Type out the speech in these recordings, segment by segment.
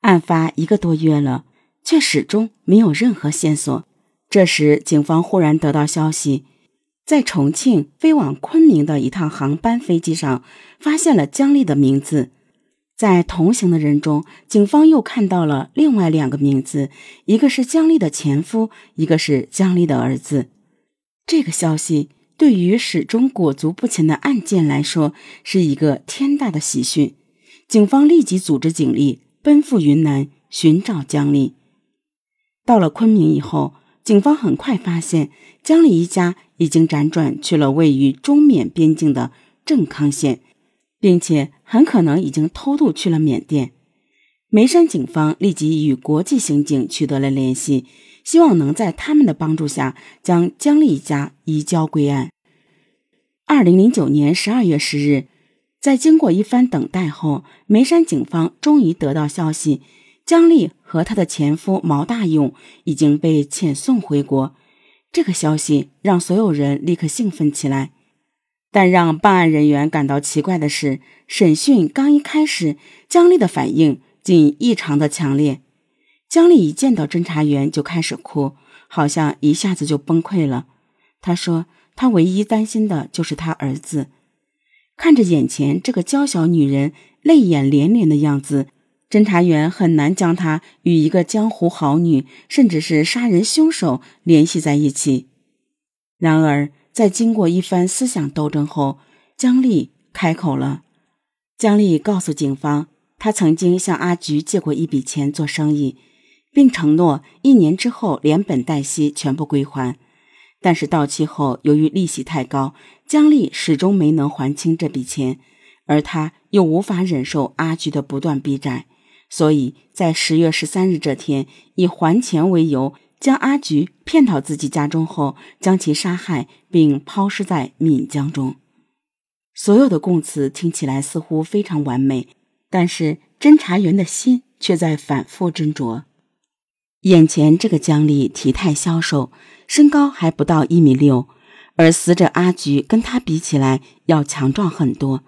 案发一个多月了，却始终没有任何线索。这时，警方忽然得到消息，在重庆飞往昆明的一趟航班飞机上，发现了姜丽的名字。在同行的人中，警方又看到了另外两个名字，一个是姜丽的前夫，一个是姜丽的儿子。这个消息对于始终裹足不前的案件来说，是一个天大的喜讯。警方立即组织警力。奔赴云南寻找江丽。到了昆明以后，警方很快发现江丽一家已经辗转去了位于中缅边境的镇康县，并且很可能已经偷渡去了缅甸。眉山警方立即与国际刑警取得了联系，希望能在他们的帮助下将江丽一家移交归案。二零零九年十二月十日。在经过一番等待后，眉山警方终于得到消息，姜丽和她的前夫毛大勇已经被遣送回国。这个消息让所有人立刻兴奋起来。但让办案人员感到奇怪的是，审讯刚一开始，姜丽的反应竟异常的强烈。姜丽一见到侦查员就开始哭，好像一下子就崩溃了。她说：“她唯一担心的就是她儿子。”看着眼前这个娇小女人泪眼连连的样子，侦查员很难将她与一个江湖好女，甚至是杀人凶手联系在一起。然而，在经过一番思想斗争后，姜丽开口了。姜丽告诉警方，她曾经向阿菊借过一笔钱做生意，并承诺一年之后连本带息全部归还。但是到期后，由于利息太高，姜丽始终没能还清这笔钱，而他又无法忍受阿菊的不断逼债，所以在十月十三日这天，以还钱为由，将阿菊骗到自己家中后，将其杀害并抛尸在岷江中。所有的供词听起来似乎非常完美，但是侦查员的心却在反复斟酌。眼前这个姜丽体态消瘦，身高还不到一米六，而死者阿菊跟她比起来要强壮很多。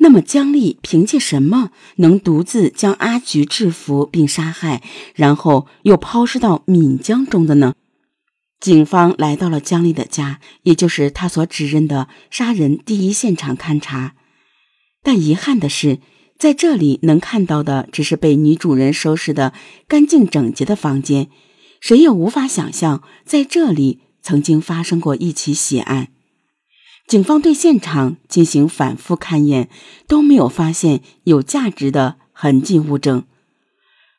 那么姜丽凭借什么能独自将阿菊制服并杀害，然后又抛尸到岷江中的呢？警方来到了姜丽的家，也就是他所指认的杀人第一现场勘查，但遗憾的是。在这里能看到的只是被女主人收拾的干净整洁的房间，谁也无法想象在这里曾经发生过一起血案。警方对现场进行反复勘验，都没有发现有价值的痕迹物证。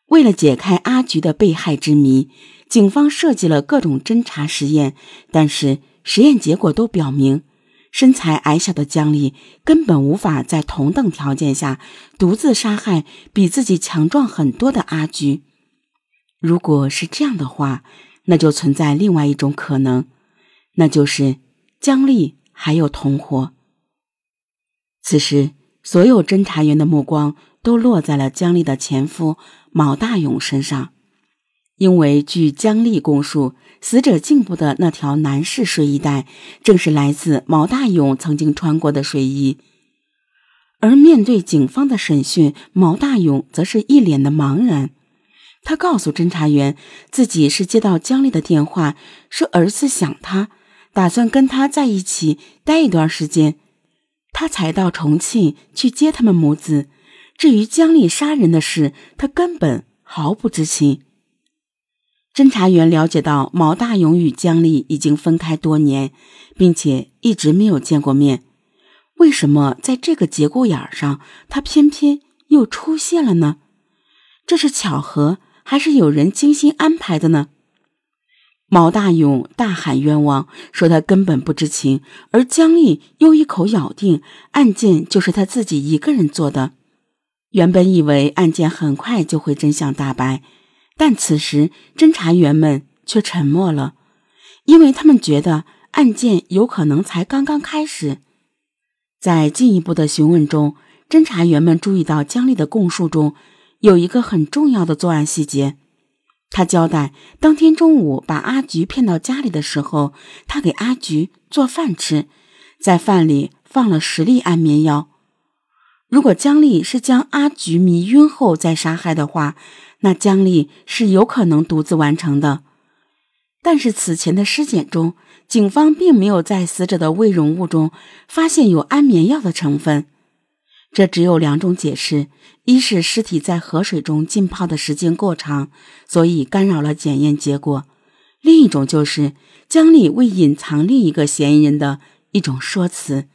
为了解开阿菊的被害之谜，警方设计了各种侦查实验，但是实验结果都表明。身材矮小的姜丽根本无法在同等条件下独自杀害比自己强壮很多的阿菊。如果是这样的话，那就存在另外一种可能，那就是姜丽还有同伙。此时，所有侦查员的目光都落在了姜丽的前夫毛大勇身上。因为据姜丽供述，死者颈部的那条男士睡衣带，正是来自毛大勇曾经穿过的睡衣。而面对警方的审讯，毛大勇则是一脸的茫然。他告诉侦查员，自己是接到姜丽的电话，说儿子想他，打算跟他在一起待一段时间，他才到重庆去接他们母子。至于姜丽杀人的事，他根本毫不知情。侦查员了解到，毛大勇与姜丽已经分开多年，并且一直没有见过面。为什么在这个节骨眼上，他偏偏又出现了呢？这是巧合，还是有人精心安排的呢？毛大勇大喊冤枉，说他根本不知情，而姜丽又一口咬定案件就是他自己一个人做的。原本以为案件很快就会真相大白。但此时，侦查员们却沉默了，因为他们觉得案件有可能才刚刚开始。在进一步的询问中，侦查员们注意到姜丽的供述中有一个很重要的作案细节。他交代，当天中午把阿菊骗到家里的时候，他给阿菊做饭吃，在饭里放了十粒安眠药。如果姜丽是将阿菊迷晕后再杀害的话，那姜丽是有可能独自完成的。但是此前的尸检中，警方并没有在死者的胃容物中发现有安眠药的成分。这只有两种解释：一是尸体在河水中浸泡的时间过长，所以干扰了检验结果；另一种就是江里为隐藏另一个嫌疑人的一种说辞。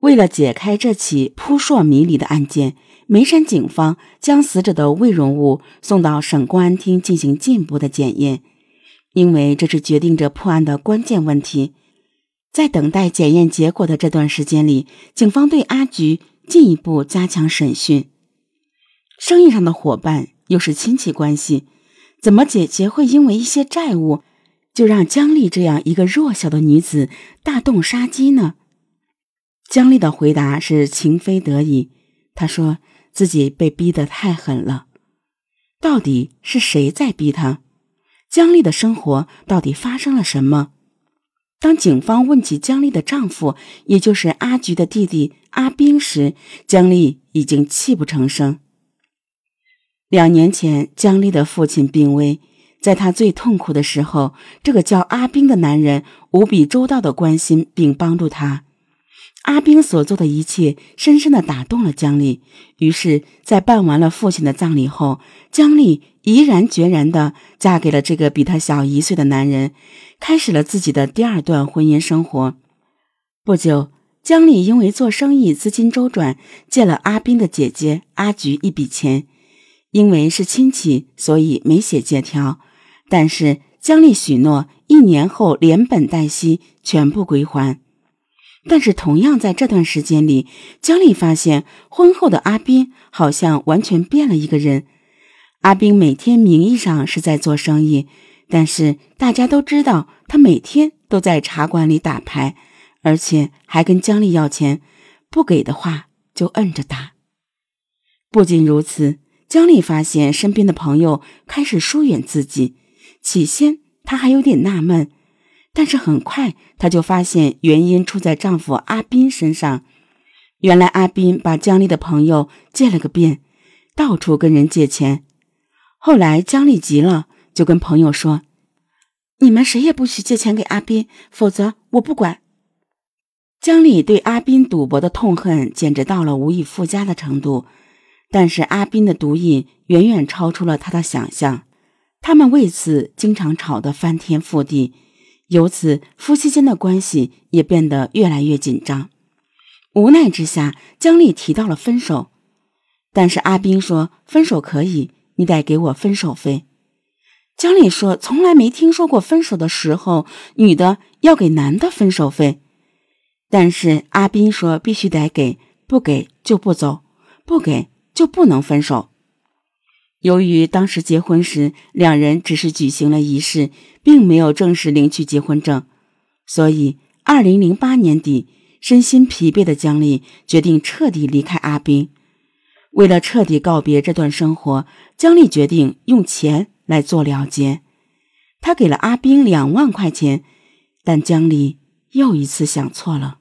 为了解开这起扑朔迷离的案件，眉山警方将死者的胃容物送到省公安厅进行进一步的检验。因为这是决定着破案的关键问题，在等待检验结果的这段时间里，警方对阿菊进一步加强审讯。生意上的伙伴又是亲戚关系，怎么姐姐会因为一些债务，就让姜丽这样一个弱小的女子大动杀机呢？姜丽的回答是情非得已，她说自己被逼得太狠了。到底是谁在逼她？姜丽的生活到底发生了什么？当警方问起姜丽的丈夫，也就是阿菊的弟弟阿兵时，姜丽已经泣不成声。两年前，姜丽的父亲病危，在他最痛苦的时候，这个叫阿兵的男人无比周到的关心并帮助他。阿兵所做的一切深深的打动了姜丽，于是，在办完了父亲的葬礼后，姜丽毅然决然的嫁给了这个比她小一岁的男人，开始了自己的第二段婚姻生活。不久，姜丽因为做生意资金周转，借了阿兵的姐姐阿菊一笔钱，因为是亲戚，所以没写借条，但是姜丽许诺一年后连本带息全部归还。但是，同样在这段时间里，姜丽发现婚后的阿斌好像完全变了一个人。阿斌每天名义上是在做生意，但是大家都知道他每天都在茶馆里打牌，而且还跟姜丽要钱，不给的话就摁着打。不仅如此，姜丽发现身边的朋友开始疏远自己。起先，她还有点纳闷。但是很快，她就发现原因出在丈夫阿斌身上。原来阿斌把姜丽的朋友借了个遍，到处跟人借钱。后来姜丽急了，就跟朋友说：“你们谁也不许借钱给阿斌，否则我不管。”姜丽对阿斌赌博的痛恨简直到了无以复加的程度。但是阿斌的毒瘾远远超出了他的想象，他们为此经常吵得翻天覆地。由此，夫妻间的关系也变得越来越紧张。无奈之下，姜丽提到了分手，但是阿斌说分手可以，你得给我分手费。姜丽说从来没听说过分手的时候女的要给男的分手费，但是阿斌说必须得给，不给就不走，不给就不能分手。由于当时结婚时两人只是举行了仪式，并没有正式领取结婚证，所以二零零八年底，身心疲惫的姜丽决定彻底离开阿斌。为了彻底告别这段生活，姜丽决定用钱来做了结。她给了阿斌两万块钱，但姜丽又一次想错了。